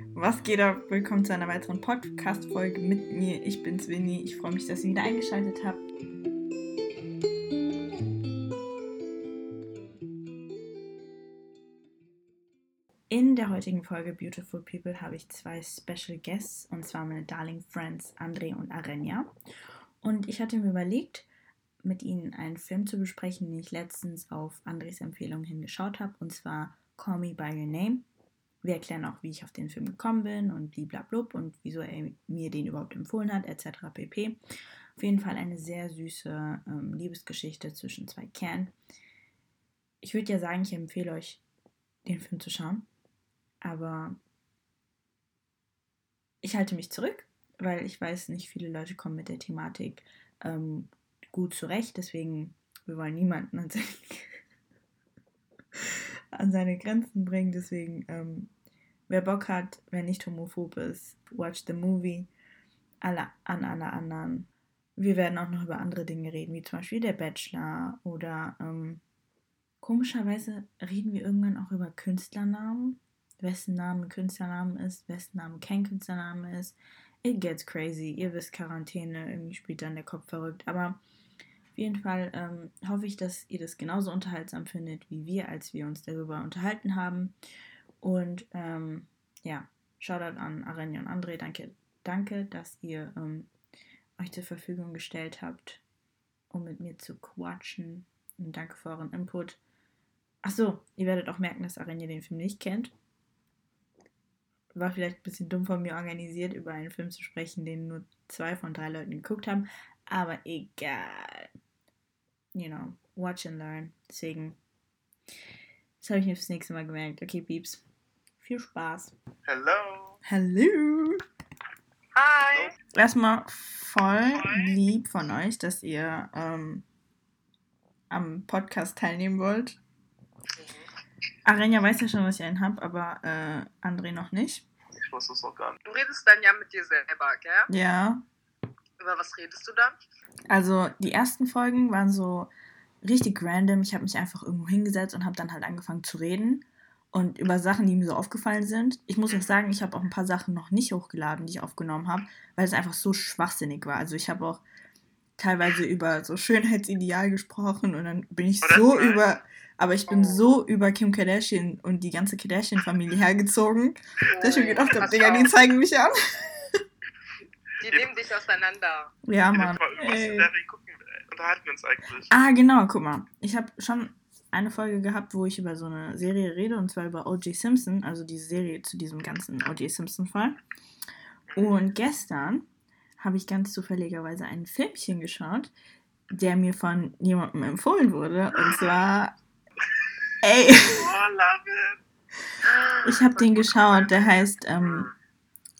Was geht ab? Willkommen zu einer weiteren Podcast-Folge mit mir. Ich bin's Winnie. Ich freue mich, dass ihr wieder eingeschaltet habt. In der heutigen Folge Beautiful People habe ich zwei Special Guests und zwar meine Darling Friends André und Arenya. Und ich hatte mir überlegt, mit ihnen einen Film zu besprechen, den ich letztens auf Andres Empfehlung hingeschaut habe, und zwar Call Me By Your Name. Wir erklären auch, wie ich auf den Film gekommen bin und bliblablub und wieso er mir den überhaupt empfohlen hat, etc. pp. Auf jeden Fall eine sehr süße ähm, Liebesgeschichte zwischen zwei Kernen. Ich würde ja sagen, ich empfehle euch, den Film zu schauen, aber ich halte mich zurück, weil ich weiß, nicht viele Leute kommen mit der Thematik ähm, gut zurecht, deswegen wir wollen niemanden an seine, an seine Grenzen bringen. Deswegen, ähm, wer Bock hat, wer nicht homophob ist, watch the movie. Alle, an alle anderen. Wir werden auch noch über andere Dinge reden, wie zum Beispiel der Bachelor oder ähm, komischerweise reden wir irgendwann auch über Künstlernamen. Wessen Name Künstlernamen ist, wessen Name kein Künstlername ist. It gets crazy. Ihr wisst, Quarantäne, irgendwie spielt dann der Kopf verrückt. Aber jeden Fall ähm, hoffe ich, dass ihr das genauso unterhaltsam findet wie wir, als wir uns darüber unterhalten haben. Und ähm, ja, Shoutout an Arenja und André. Danke, danke, dass ihr ähm, euch zur Verfügung gestellt habt, um mit mir zu quatschen. Und danke für euren Input. Achso, ihr werdet auch merken, dass Arenja den Film nicht kennt. War vielleicht ein bisschen dumm von mir organisiert, über einen Film zu sprechen, den nur zwei von drei Leuten geguckt haben. Aber egal you know, watch and learn. Deswegen, das habe ich mir fürs nächste Mal gemerkt. Okay, Pieps. Viel Spaß. Hello. Hallo. Hi. Erstmal voll lieb von euch, dass ihr ähm, am Podcast teilnehmen wollt. Arenja weiß ja schon, dass ich einen habe, aber äh, André noch nicht. Ich wusste es noch gar nicht. Du redest dann ja mit dir selber, gell? Ja. Über was redest du dann? Also die ersten Folgen waren so richtig random. Ich habe mich einfach irgendwo hingesetzt und habe dann halt angefangen zu reden und über Sachen, die mir so aufgefallen sind. Ich muss euch sagen, ich habe auch ein paar Sachen noch nicht hochgeladen, die ich aufgenommen habe, weil es einfach so schwachsinnig war. Also ich habe auch teilweise über so Schönheitsideal gesprochen und dann bin ich so über, aber ich bin oh. so über Kim Kardashian und die ganze Kardashian-Familie hergezogen, dass ich mir gedacht habe, Digga, die zeigen mich an. Die nehmen dich auseinander. Ja, Mann. Mal, über Serie gucken, unterhalten wir uns eigentlich. Ah, genau, guck mal. Ich habe schon eine Folge gehabt, wo ich über so eine Serie rede, und zwar über O.J. Simpson, also diese Serie zu diesem ganzen O.J. Simpson-Fall. Und gestern habe ich ganz zufälligerweise ein Filmchen geschaut, der mir von jemandem empfohlen wurde, und zwar. Ey! Oh, love it! Ich habe den geschaut, der heißt ähm,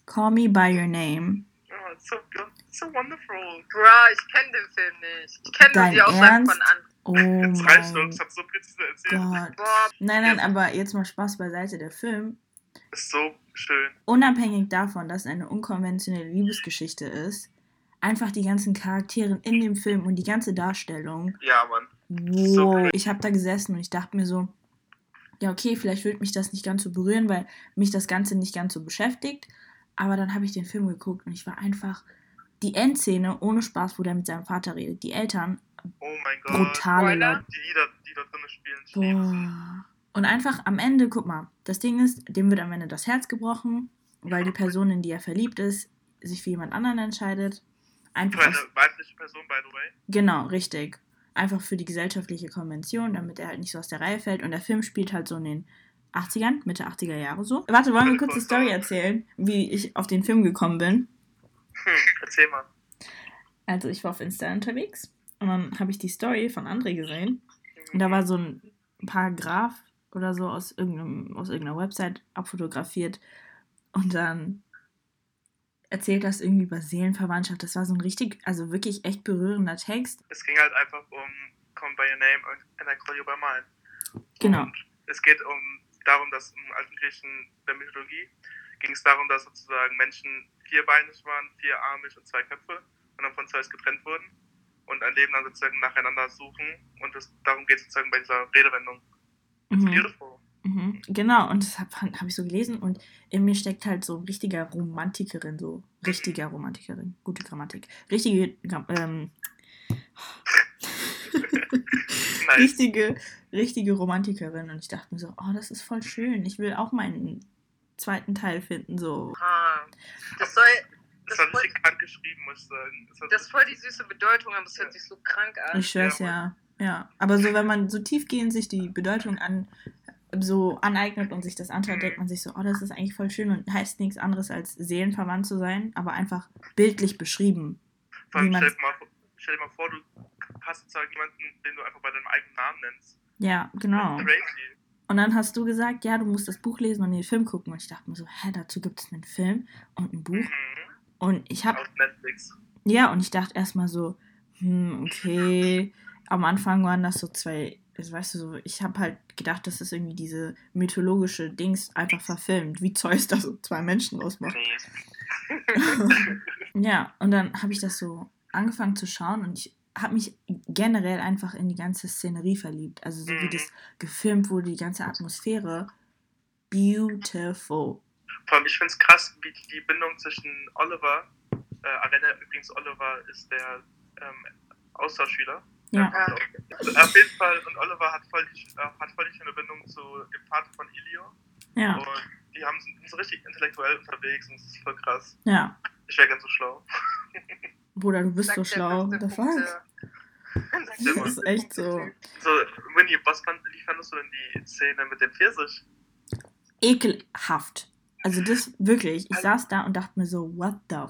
Call Me By Your Name so good, so wonderful. Bro, ich kenne den Film nicht. Ich kenne nur die Aussagen von an. Oh Jetzt reicht doch, ich hab so präzise erzählt. Gott. Nein, nein, aber jetzt mal Spaß beiseite. Der Film ist so schön. Unabhängig davon, dass es eine unkonventionelle Liebesgeschichte ist, einfach die ganzen Charaktere in dem Film und die ganze Darstellung. Ja, Mann. Wow. So ich habe da gesessen und ich dachte mir so, ja, okay, vielleicht wird mich das nicht ganz so berühren, weil mich das Ganze nicht ganz so beschäftigt. Aber dann habe ich den Film geguckt und ich war einfach. Die Endszene, ohne Spaß, wo der mit seinem Vater redet. Die Eltern. Oh mein Gott. Brutale Leute. Die Lieder, die da drin spielen. Boah. Und einfach am Ende, guck mal, das Ding ist, dem wird am Ende das Herz gebrochen, weil die Person, in die er verliebt ist, sich für jemand anderen entscheidet. Einfach für eine weibliche Person, by the way. Genau, richtig. Einfach für die gesellschaftliche Konvention, damit er halt nicht so aus der Reihe fällt. Und der Film spielt halt so in den 80ern, Mitte 80er Jahre so. Warte, wollen wir kurz die Story erzählen, wie ich auf den Film gekommen bin? Hm, erzähl mal. Also ich war auf Insta unterwegs und dann habe ich die Story von André gesehen. Und da war so ein Paragraph oder so aus, irgendeinem, aus irgendeiner Website abfotografiert. Und dann erzählt das irgendwie über Seelenverwandtschaft. Das war so ein richtig, also wirklich echt berührender Text. Es ging halt einfach um Come by your name and I call you by mine. Genau. Und es geht um darum, dass im alten Griechen der Mythologie ging es darum, dass sozusagen Menschen vierbeinig waren, vierarmig und zwei Köpfe und dann von Zeus getrennt wurden und ein Leben dann sozusagen nacheinander suchen und es, darum geht es sozusagen bei dieser Redewendung. It's Mhm. beautiful. Mhm. Genau, und das habe hab ich so gelesen und in mir steckt halt so richtiger Romantikerin, so richtiger Romantikerin, gute Grammatik, richtige, ähm, nice. richtige, richtige Romantikerin und ich dachte mir so, oh, das ist voll schön, ich will auch meinen zweiten Teil finden, so. Das soll, das, das war richtig krank geschrieben, muss ich sagen. Das, das ist voll die süße Bedeutung, aber es hört sich so krank an. Ich schwör's ja. Ja, aber so, wenn man so tiefgehend sich die Bedeutung an so aneignet und sich das anschaut, denkt man sich so, oh, das ist eigentlich voll schön und heißt nichts anderes als seelenverwandt zu sein, aber einfach bildlich beschrieben. Vor allem, stell, dir mal, stell dir mal vor, du hast sozusagen jemanden, den du einfach bei deinem eigenen Namen nennst. Ja, genau. Und dann hast du gesagt, ja, du musst das Buch lesen und den Film gucken. Und ich dachte mir so, hä, dazu gibt es einen Film und ein Buch. Mhm. Und ich habe. Auf Netflix. Ja, und ich dachte erstmal so, hm, okay, am Anfang waren das so zwei, weißt du so, ich habe halt gedacht, das ist irgendwie diese mythologische Dings einfach verfilmt, wie Zeus da so zwei Menschen ausmacht. ja, und dann habe ich das so angefangen zu schauen und ich habe mich generell einfach in die ganze Szenerie verliebt. Also so wie mhm. das gefilmt wurde, die ganze Atmosphäre. Beautiful. Vor allem, ich finde es krass, wie die Bindung zwischen Oliver, äh, Arena übrigens, Oliver ist der ähm, Austauschschüler, ja. Also auf jeden Fall, und Oliver hat voll, die, äh, hat voll die schöne Bindung zu dem Vater von Ilio. Ja. Und die haben, sind so richtig intellektuell unterwegs und das ist voll krass. Ja. Ich wäre ganz so schlau. Bruder, du bist Sag so schlau. Der fuck? Das ist echt so. So, Winnie, was fand, wie fandest du denn die Szene mit dem Pfirsich? Ekelhaft. Also das wirklich, ich also, saß da und dachte mir so, what the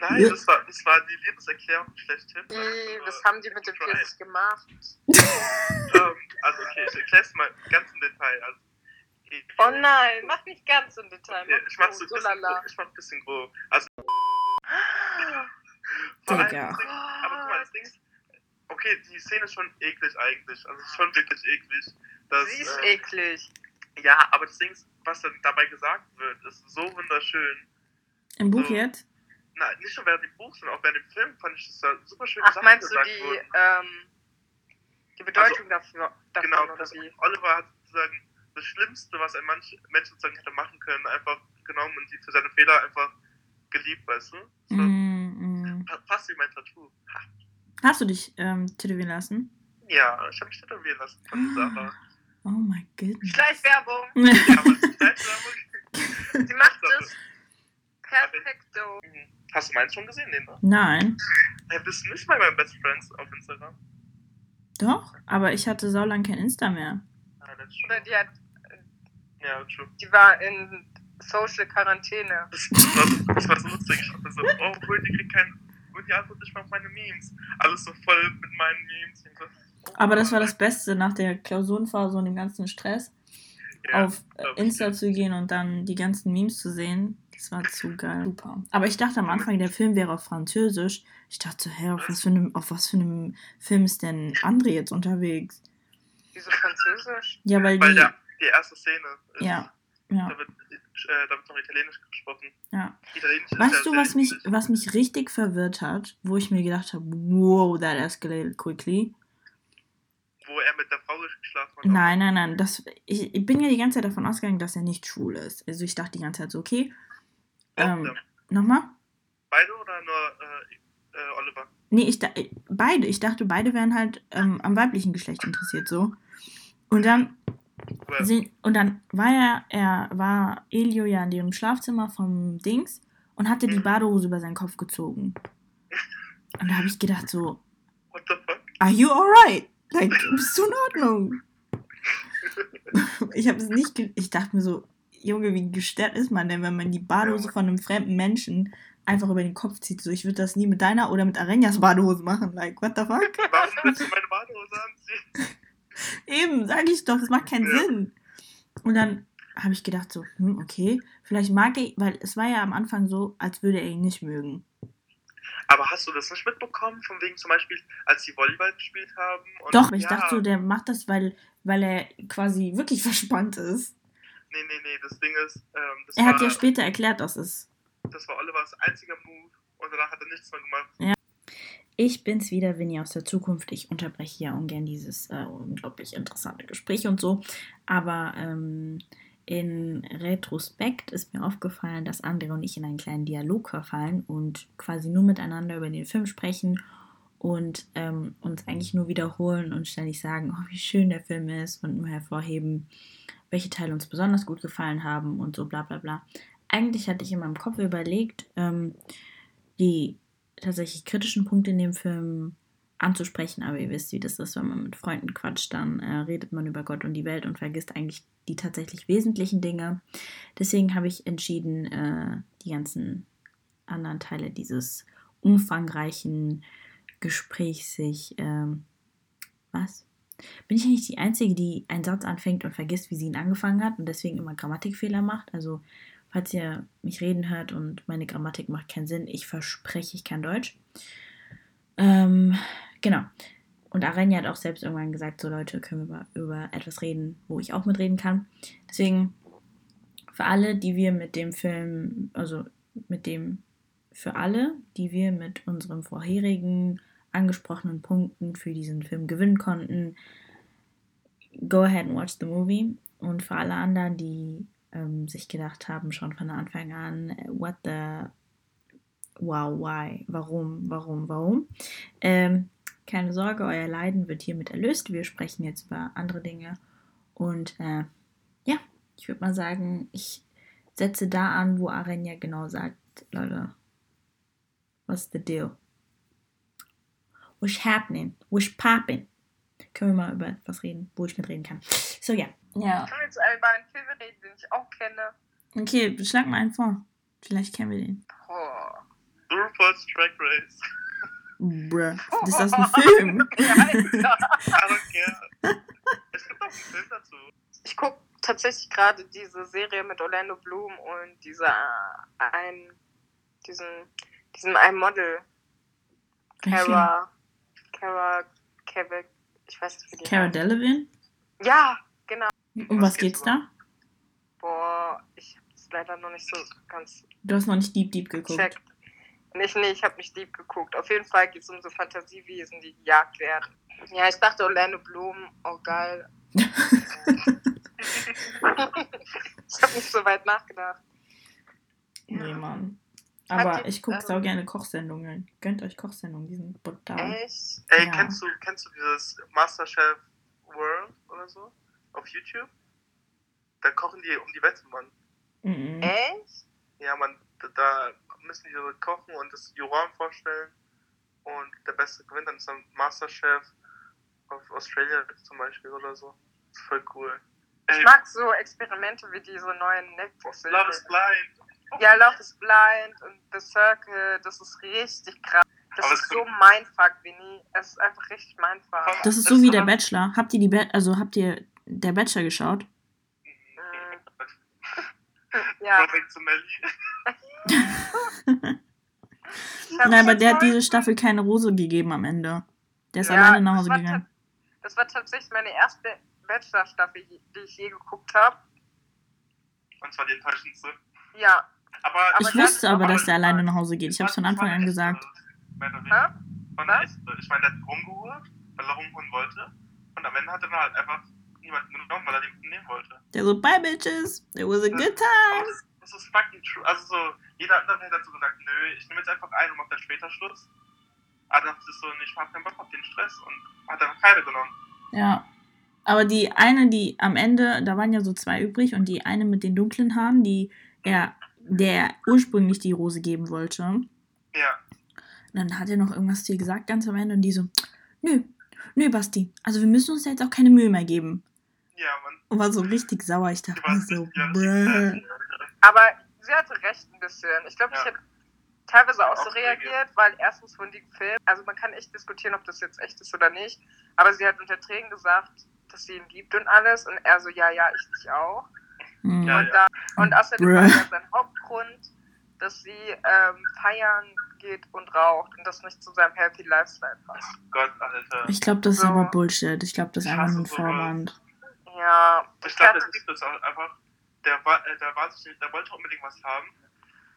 Nein, ja. das, war, das war die Liebeserklärung schlechthin. Nee, also, was haben die mit dem Pfirsich gemacht? ähm, also, okay, ich erkläre es mal ganz im Detail. Also, ich, oh nein, mach nicht ganz im Detail. Mach ich mach so ein bisschen, grob, ich mach ein bisschen grob. Also, Digga. aber guck mal, das Ding ist, okay, die Szene ist schon eklig eigentlich. Also, es ist schon wirklich eklig. Dass, Sie ist äh, eklig. Ja, aber das Ding ist, was dann dabei gesagt wird, ist so wunderschön. Im Buch so, jetzt? na, nicht nur während dem Buch, sondern auch während dem Film fand ich das da super schön Ach, Sachen meinst du die, ähm, die Bedeutung also, dafür, davon, Genau, oder wie? Oliver hat sozusagen das Schlimmste, was ein Mensch, Mensch sozusagen hätte machen können, einfach genommen und sie für seine Fehler einfach geliebt, weißt du? So, mm, Fast wie mein Tattoo. Ha. Hast du dich ähm, tätowieren lassen? Ja, ich habe mich tätowieren lassen von Sarah. Oh mein Gott. Schleichwerbung. ja, Schleichwerbung. sie macht es perfekto. Hast du meins schon gesehen, den? Ne? Nein. Ja, bist du nicht bei meinen Best Friends auf Instagram? Doch, aber ich hatte so lange kein Insta mehr. Ah, Oder die hat. Ja, true. Die war in Social Quarantäne. Das, das, war, das war so lustig. Ich dachte so, oh, cool, die kriegt kein. Und antwortet nicht mal auf meine Memes. Alles so voll mit meinen Memes. So, oh, aber das war das Beste nach der Klausurenphase und dem ganzen Stress. Ja, auf Insta zu gehen und dann die ganzen Memes zu sehen. Das war zu geil. Super. Aber ich dachte am Anfang, der Film wäre auf Französisch. Ich dachte, hä, auf was für einem, auf was für einem Film ist denn André jetzt unterwegs? Wieso Französisch? Ja, weil, weil die, der, die erste Szene ist, ja, ja. Da, wird, äh, da wird noch Italienisch gesprochen. Ja. Italienisch weißt du, was mich, was mich richtig verwirrt hat, wo ich mir gedacht habe, wow, that escalated quickly? Wo er mit der Frau geschlafen hat. Nein, nein, nein. Das, ich, ich bin ja die ganze Zeit davon ausgegangen, dass er nicht schwul ist. Also ich dachte die ganze Zeit so, okay, ähm, Nochmal? Beide oder nur äh, äh, Oliver? Nee, ich beide. Ich dachte, beide wären halt ähm, am weiblichen Geschlecht interessiert, so. Und dann, und dann war er, er war Elio ja in dem Schlafzimmer vom Dings und hatte die mhm. Badehose über seinen Kopf gezogen. Und da habe ich gedacht so, What the fuck? Are you alright? Like, bist du in Ordnung? ich habe es nicht, ich dachte mir so, Junge, wie gestört ist man denn, wenn man die Badehose von einem fremden Menschen einfach über den Kopf zieht? So, ich würde das nie mit deiner oder mit Arenas Badehose machen. Like, what the fuck? Warum willst du meine Badehose anziehen? Eben, sag ich doch, das macht keinen ja. Sinn. Und dann habe ich gedacht so, hm, okay, vielleicht mag er, weil es war ja am Anfang so, als würde er ihn nicht mögen. Aber hast du das nicht mitbekommen, von wegen zum Beispiel, als die Volleyball gespielt haben? Doch, ich ja. dachte so, der macht das, weil, weil er quasi wirklich verspannt ist. Nee, nee, nee, das Ding ist. Ähm, er war, hat ja später erklärt, dass es. Das war Olivers einziger Move und danach hat er nichts mehr gemacht. Ja. Ich bin's wieder, Winnie aus der Zukunft. Ich unterbreche ja ungern dieses äh, unglaublich interessante Gespräch und so. Aber ähm, in Retrospekt ist mir aufgefallen, dass Andre und ich in einen kleinen Dialog verfallen und quasi nur miteinander über den Film sprechen und ähm, uns eigentlich nur wiederholen und ständig sagen, oh, wie schön der Film ist und nur hervorheben, welche Teile uns besonders gut gefallen haben und so bla bla bla. Eigentlich hatte ich in meinem Kopf überlegt, ähm, die tatsächlich kritischen Punkte in dem Film anzusprechen, aber ihr wisst, wie das ist, wenn man mit Freunden quatscht, dann äh, redet man über Gott und die Welt und vergisst eigentlich die tatsächlich wesentlichen Dinge. Deswegen habe ich entschieden, äh, die ganzen anderen Teile dieses umfangreichen Gesprächs sich, ähm, was? Bin ich eigentlich die Einzige, die einen Satz anfängt und vergisst, wie sie ihn angefangen hat und deswegen immer Grammatikfehler macht? Also Falls ihr mich reden hört und meine Grammatik macht keinen Sinn, ich verspreche, ich kann Deutsch. Ähm, genau. Und Arenja hat auch selbst irgendwann gesagt, so Leute, können wir über, über etwas reden, wo ich auch mitreden kann. Deswegen, für alle, die wir mit dem Film, also mit dem, für alle, die wir mit unseren vorherigen angesprochenen Punkten für diesen Film gewinnen konnten, go ahead and watch the movie. Und für alle anderen, die ähm, sich gedacht haben, schon von Anfang an, äh, what the, wow, why, warum, warum, warum. Ähm, keine Sorge, euer Leiden wird hiermit erlöst. Wir sprechen jetzt über andere Dinge. Und äh, ja, ich würde mal sagen, ich setze da an, wo Arenja genau sagt, Leute, what's the deal? What's happening? What's popping? Können wir mal über etwas reden, wo ich mitreden kann. So, ja. Ja. Ich kann jetzt über einen Film reden, den ich auch kenne. Okay, schlag mal einen vor. Vielleicht kennen wir den. Oh. RuPaul's Track Race. Bruh, das ist aus einem Film. ja, ja. Es gibt auch einen Film dazu. Ich gucke tatsächlich gerade diese Serie mit Orlando Bloom und dieser ein, diesen, diesem einen Model. Cara, Cara, Kevin, ich weiß nicht, wie die Cara Delevingne? Ja, genau. Um was geht's da? Boah, ich hab's leider noch nicht so ganz. Du hast noch nicht Deep Deep geguckt. Checkt. Nicht, nee, ich habe nicht Deep geguckt. Auf jeden Fall geht es um so Fantasiewesen, die gejagt werden. Ja, ich dachte Orlando Bloom, oh geil. ich habe nicht so weit nachgedacht. Nee, Mann. Aber ich gucke ähm, auch gerne Kochsendungen. Gönnt euch Kochsendungen, die sind brutal. Echt? Ey, ja. kennst, du, kennst du dieses Masterchef World oder so? Auf YouTube? Da kochen die um die Wette, Mann. Mhm. Echt? Ja, man, da müssen die so kochen und das Juroren vorstellen. Und der Beste gewinnt dann ist dann Masterchef auf Australia zum Beispiel oder so. Das ist voll cool. Ich Ey, mag so Experimente wie diese neuen Netflix. Love is Blind. Ja, Love is Blind und The Circle, das ist richtig krass. Das Aber ist so mein Fuck, Winnie. Es ist einfach richtig mein Fuck. Das ist so wie der Bachelor. Habt ihr die Be also habt ihr der Bachelor geschaut? Ja. Nein, aber der hat diese Staffel keine Rose gegeben am Ende. Der ist ja, alleine nach Hause gegangen. Das war tatsächlich meine erste Bachelor-Staffel, die ich je geguckt habe. Und zwar die enttäuschendste. Ja. Aber, aber ich wusste aber, dass der alleine nach Hause geht. Ich habe es von Anfang an gesagt. Ich meine, der hat rumgeholt, weil er rumholen wollte. Und am Ende hat er dann halt einfach niemanden genommen, weil er den nehmen wollte. Der so, bye bitches, it was a good time. Das, das ist fucking true. Also so, jeder andere hätte so gesagt, nö, ich nehme jetzt einfach einen und mach dann später Schluss. Aber dann ich so, ich hab keinen Bock auf den Stress und hat einfach keine genommen. Ja. Aber die eine, die am Ende, da waren ja so zwei übrig und die eine mit den dunklen Haaren, die er, der ursprünglich die Rose geben wollte. Ja. Und dann hat er noch irgendwas zu ihr gesagt ganz am Ende und die so, nö, nö, Basti, also wir müssen uns jetzt auch keine Mühe mehr geben. Ja, Mann. Und war so richtig sauer. Ich dachte mir so, ja, Aber sie hatte recht ein bisschen. Ich glaube, ja. ich hätte teilweise auch so reagiert, weil erstens wurden die gefilmt. Also man kann echt diskutieren, ob das jetzt echt ist oder nicht. Aber sie hat unter Tränen gesagt, dass sie ihn liebt und alles. Und er so, ja, ja, ich dich auch. Mhm. Ja, und, da, und außerdem war ja sein Hauptgrund, dass sie ähm, feiern geht und raucht und das nicht zu seinem Healthy Lifestyle passt. Oh Gott, Alter. Ich glaube, das ist so. aber Bullshit. Ich glaube, das ist einfach nur ein Vorwand. Ja. Ich glaube, das gibt es auch einfach. Der, war, äh, der, war sich, der wollte unbedingt was haben.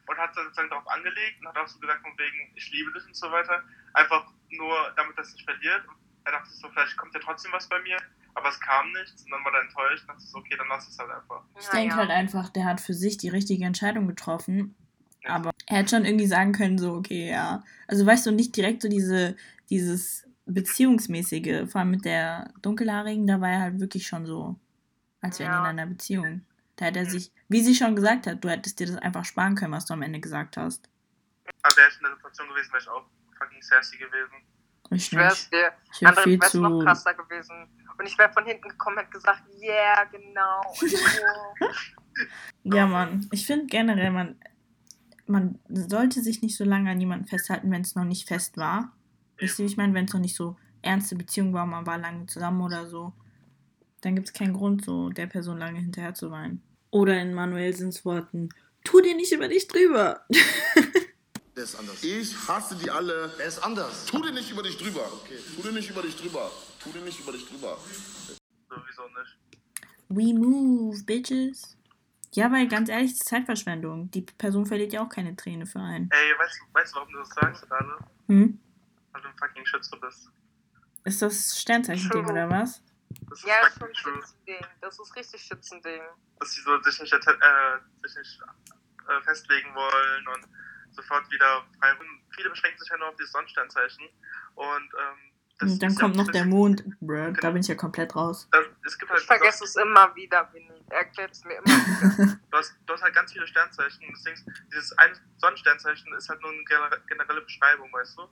und hat sozusagen darauf angelegt und hat auch so gesagt, von wegen, ich liebe dich und so weiter. Einfach nur, damit es nicht verliert. Und er dachte so, vielleicht kommt ja trotzdem was bei mir, aber es kam nichts und dann war er enttäuscht und dachte so, okay, dann lass es halt einfach. Ich Ja, denke ja. halt einfach, der hat für sich die richtige Entscheidung getroffen. Aber er hätte schon irgendwie sagen können, so, okay, ja. Also weißt du, nicht direkt so diese, dieses Beziehungsmäßige, vor allem mit der Dunkelhaarigen, da war er halt wirklich schon so, als wären die Ja. in einer Beziehung. Da hätte er sich, wie sie schon gesagt hat, du hättest dir das einfach sparen können, was du am Ende gesagt hast. Also wäre ich in der Situation gewesen, wäre ich auch fucking sassy gewesen. Ich Ich dir. Ich wäre Andere viel wäre noch zu. krasser gewesen. Und ich wäre von hinten gekommen und hätte gesagt, yeah, genau. Ja, Mann. Ich finde generell, man, man sollte sich nicht so lange an jemanden festhalten, wenn es noch nicht fest war. Wisst ihr, wie ich meine? Wenn es noch nicht so ernste Beziehung war, man war lange zusammen oder so, dann gibt es keinen Grund, so der Person lange hinterher zu weinen. Oder in Manuelsens Worten, tu dir nicht über dich drüber. Der ist anders. Ich hasse die alle. Er ist anders. Tu dir nicht über dich drüber. Tu dir nicht über dich drüber. Tu dir nicht über dich drüber. Sowieso nicht. We move, bitches. Ja, weil ganz ehrlich, das ist Zeitverschwendung. Die Person verliert ja auch keine Träne für einen. Ey, weißt du, weißt du warum du das sagst gerade? Hm? Weil du ein fucking Schütze bist. Ist das Sternzeichen-Ding oder was? Das ist Ja, das ist ein. Schützending. Das ist richtig Schützending. Dass sie so sich nicht, äh, sich nicht äh, festlegen wollen und sofort wieder frei rum. Viele beschränken sich ja nur auf dieses Sonnensternzeichen. Und ähm, das Und dann ist ja kommt noch der Mond. Bruh, da bin ich ja komplett raus. Das, es gibt halt Ich vergesse es immer wieder, Winnie. Er erklärt es mir immer wieder. du hast, du hast halt ganz viele Sternzeichen. und Deswegen, dieses eine Sonnensternzeichen ist halt nur eine gener- generelle Beschreibung, weißt du?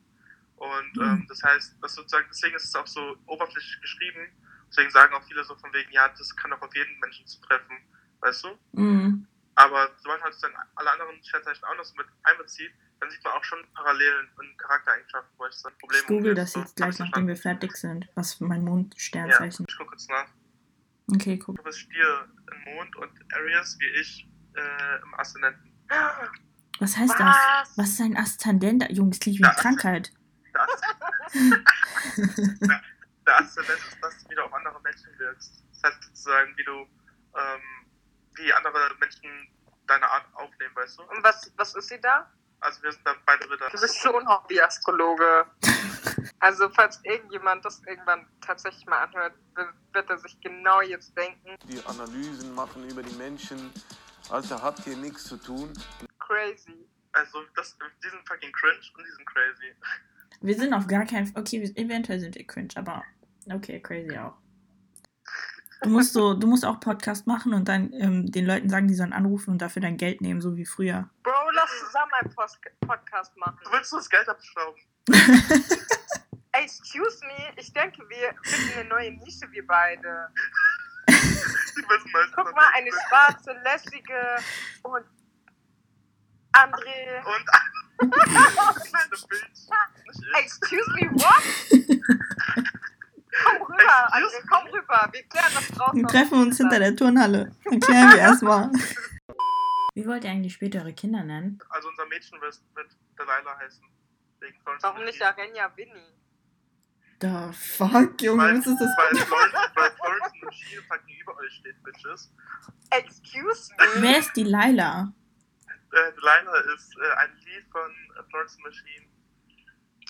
Und Mhm. ähm, das heißt, dass sozusagen, deswegen ist es auch so oberflächlich geschrieben. Deswegen sagen auch viele so von wegen, ja, das kann auch auf jeden Menschen zutreffen, weißt du? Mhm. Aber sobald man halt dann alle anderen Sternzeichen auch noch so mit einbezieht, dann sieht man auch schon Parallelen in Charaktereigenschaften, wo ich so ein Problem Ich google das so, jetzt gleich, nachdem wir fertig sind. Was für mein Ja, Mondsternzeichen. ich gucke kurz nach. Okay, guck. Du bist Stier im Mond und Aries wie ich äh, im Aszendenten. Was heißt das? Was? Was ist ein Aszendent? Jungs, klingt wie eine Ja. Krankheit. Der, Aszendent, der, Aszendent ist, dass du wieder auf andere Menschen wirkst. Das heißt sozusagen, wie du, ähm, wie andere Menschen deine Art aufnehmen, weißt du? Und was, was ist sie da? Also wir sind dann beide Ritter. Du bist schon Hobby-Astrologe. Also, falls irgendjemand das irgendwann tatsächlich mal anhört, wird- wird er sich genau jetzt denken: die Analysen machen über die Menschen. Alter, habt ihr nichts zu tun? crazy. Also das, die sind fucking cringe und die sind crazy. Wir sind auf gar keinen Okay, wir, eventuell sind wir cringe, aber okay, crazy auch. Du musst so, du musst auch Podcast machen und dann ähm, den Leuten sagen, die sollen anrufen und dafür dein Geld nehmen, so wie früher. Bro, lass zusammen einen Post Podcast machen. Du willst nur das Geld abstauben. Ey, excuse me, ich denke, wir finden eine neue Nische, wir beide. Guck mal, eine schwarze, lässige und André. Und Excuse me, what? Komm rüber, André, komm rüber. Wir klären das draußen. Wir treffen uns hinter der Turnhalle. Erklären wir erstmal. Wie wollt ihr eigentlich später eure Kinder nennen? Also unser Mädchen wird, wird Delilah heißen. Warum nicht. Arenya Winnie? The fuck, Junge, Weil, was ist das? weil Florence, weil Florence Machine fucking über euch steht, Bitches. Excuse me? Wer ist die Laila? Äh, Delilah ist äh, ein Lied von äh, Florence Machine.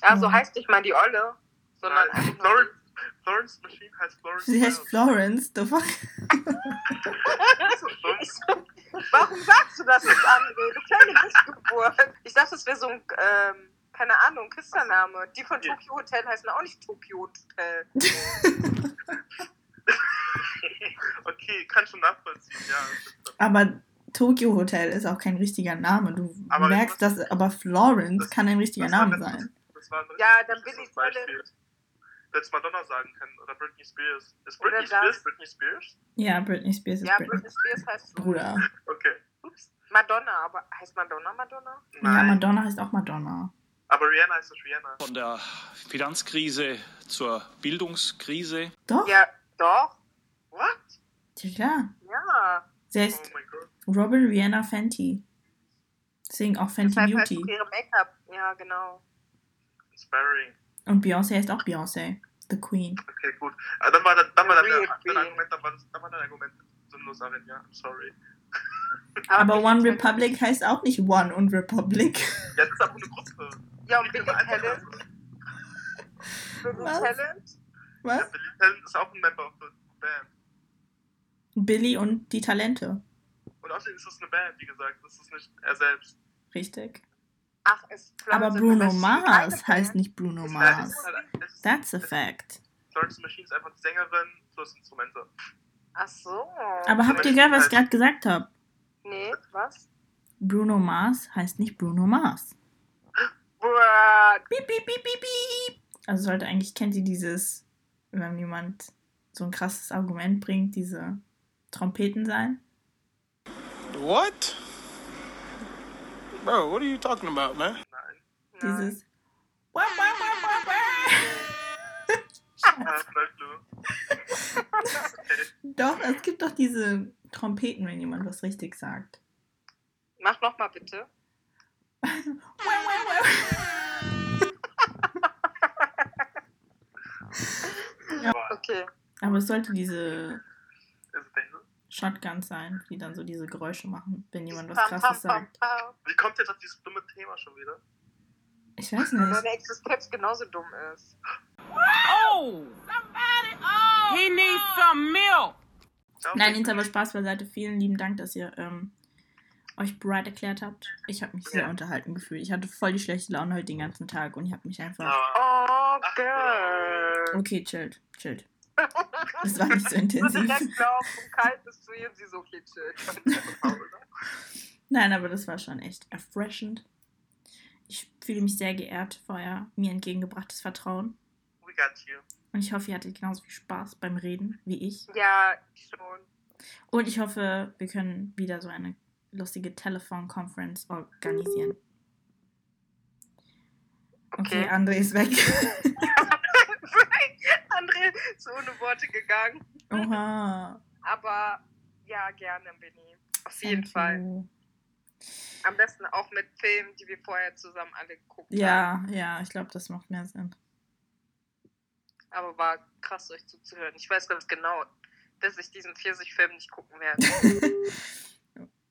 Also Oh. heißt nicht mal die Olle, sondern Nein, Florence, Florence Machine heißt Florence Sie heißt Florence. The fuck? Warum sagst du das jetzt, André? Du kleine Missgeburt. Ich dachte, es wäre so ein, ähm, keine Ahnung, Küstername. Die von. Tokyo Hotel heißen auch nicht Tokyo Hotel. Okay, kann schon nachvollziehen, ja. Aber Tokyo Hotel ist auch kein richtiger Name. Du Aber merkst, das- dass aber Florence das- kann ein richtiger Name ein- sein. Das war ein Ja, dann bin ich Beispiel. Hättest Madonna sagen können oder Britney Spears. Ist Oder Britney das. Spears Britney Spears? Ja, Britney Spears ist Ja, Britney. Britney Spears heißt. Bruder. Okay. Ups. Madonna, aber heißt Madonna Madonna? Ja, Madonna heißt auch Madonna. Aber Rihanna ist das Rihanna. Von der Finanzkrise zur Bildungskrise. Doch? Ja, doch. What? Ja, klar. Ja. Sie Oh heißt mein Gott. Robin Rihanna Fenty. Deswegen auch Fenty Deshalb heißt Beauty. auch ihre Make-up. Ja, genau. Inspiring. Und Beyoncé heißt auch Beyoncé. The Queen. Okay, gut. Ah, dann war, dann, dann war, dann, dein Queen. Argument, dann war, das, dann war dein Argument sinnlos, Arin, ja. I'm sorry. Aber One Republic heißt auch nicht One und Republic. Ja, das ist einfach eine Gruppe. Ja, und Billy Talent. Billy? Talent. Was? Billy Talent ist auch ein Member of the Band. Billy und die Talente. Und außerdem ist es eine Band, wie gesagt. Das ist nicht er selbst. Richtig. Ach, es Aber Bruno Mars heißt nicht Bruno Mars. That's a fact. Florence Machine ist einfach die Sängerin plus Instrumente. Ach so. Aber habt ihr gehört, was ich gerade gesagt habe? Nee, was? Bruno Mars heißt nicht Bruno Mars. Piep, piep, piep, piep, piep. Also sollte eigentlich, kennt ihr dieses, wenn jemand so ein krasses Argument bringt, diese Trompeten sein? What? Bro, what are you talking about, man? Dieses. Doch, es gibt doch diese Trompeten, wenn jemand was richtig sagt. Mach nochmal bitte. Aber Okay. Aber es sollte diese ist? Shotguns sein, die dann so diese Geräusche machen, wenn jemand was krasses sagt. Wie kommt jetzt auf dieses dumme Thema schon wieder? Ich weiß Weil nicht. Deine Existenz genauso dumm ist. Oh! He needs some milk. Nein, geht's jetzt aber nicht. Spaß beiseite. Vielen lieben Dank, dass ihr ähm, euch bereit erklärt habt. Ich habe mich sehr Ja. unterhalten gefühlt. Ich hatte voll die schlechte Laune heute den ganzen Tag und ich habe mich einfach. Aber Oh, girl. Okay, chillt, chillt. Das war nicht so intensiv. direkt glauben, vom kalt bis zu ihr und sie so, okay, chill. Nein, aber das war schon echt erfrischend. Ich fühle mich sehr geehrt für euer mir entgegengebrachtes Vertrauen. we got you. Und ich hoffe, ihr hattet genauso viel Spaß beim Reden wie ich. Ja, schon. Und ich hoffe, wir können wieder so eine lustige Telefonconference organisieren. Okay, Okay. André ist weg. André ist ohne Worte gegangen. Oha. Aber ja, gerne, Benny. Auf jeden Thank Fall. you. Am besten auch mit Filmen, die wir vorher zusammen alle geguckt haben. Ja, ja, ich glaube, das macht mehr Sinn. Aber war krass, euch zuzuhören. Ich weiß ganz genau, dass ich diesen Pfirsich-Film nicht gucken werde.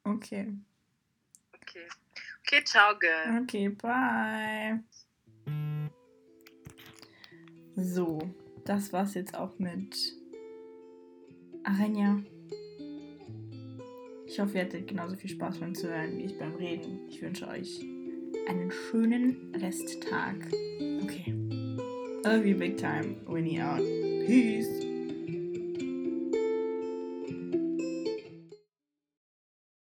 Okay. Okay. Okay, ciao, girl. Okay, bye. So, das war's jetzt auch mit Arenja. Ich hoffe, ihr hattet genauso viel Spaß beim Zuhören wie ich beim Reden. Ich wünsche euch einen schönen Resttag. Okay. Love you big time. Winnie out. Peace.